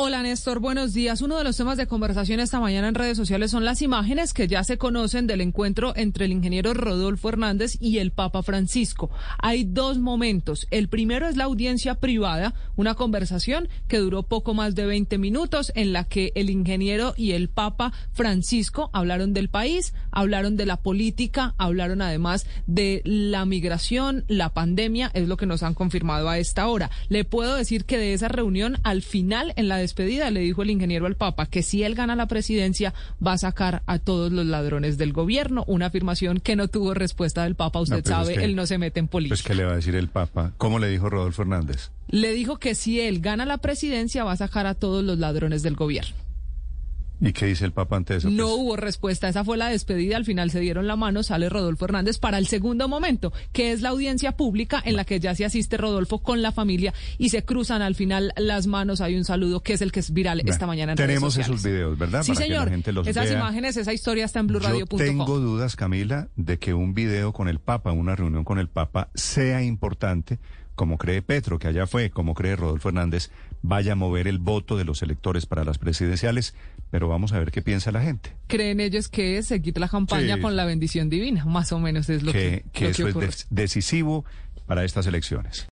Hola Néstor, buenos días. Uno de los temas de conversación esta mañana en redes sociales son las imágenes que ya se conocen del encuentro entre el ingeniero Rodolfo Hernández y el Papa Francisco. Hay dos momentos. El primero es la audiencia privada, una conversación que duró poco más de 20 minutos en la que el ingeniero y el Papa Francisco hablaron del país, hablaron de la política, hablaron además de la migración, la pandemia, es lo que nos han confirmado a esta hora. Le puedo decir que de esa reunión al final en la despedida le dijo el ingeniero al Papa que si él gana la presidencia va a sacar a todos los ladrones del gobierno, una afirmación que no tuvo respuesta del Papa, usted pues sabe, es que- él no se mete en política. Pues, ¿qué le va a decir el Papa? ¿Cómo le dijo Rodolfo Hernández? Le dijo que si él gana la presidencia va a sacar a todos los ladrones del gobierno. ¿Y qué dice el Papa ante eso? No Pues, hubo respuesta, esa fue la despedida, al final se dieron la mano, sale Rodolfo Hernández para el segundo momento, que es la audiencia pública en la que ya se asiste Rodolfo con la familia y se cruzan al final las manos, hay un saludo que es el que es viral bueno, esta mañana en Tenemos redes esos videos, ¿verdad? Sí, Para que la señor, gente los esas vea. imágenes, esa historia está en blurradio.com. tengo dudas, Camila, de que un video con el Papa, una reunión con el Papa, sea importante, como cree Petro, que allá fue, como cree Rodolfo Hernández, vaya a mover el voto de los electores para las presidenciales, pero vamos a ver qué piensa la gente. Creen ellos que es seguir la campaña Sí. con la bendición divina, más o menos es lo que, que que lo eso es ocurre. de- decisivo para estas elecciones.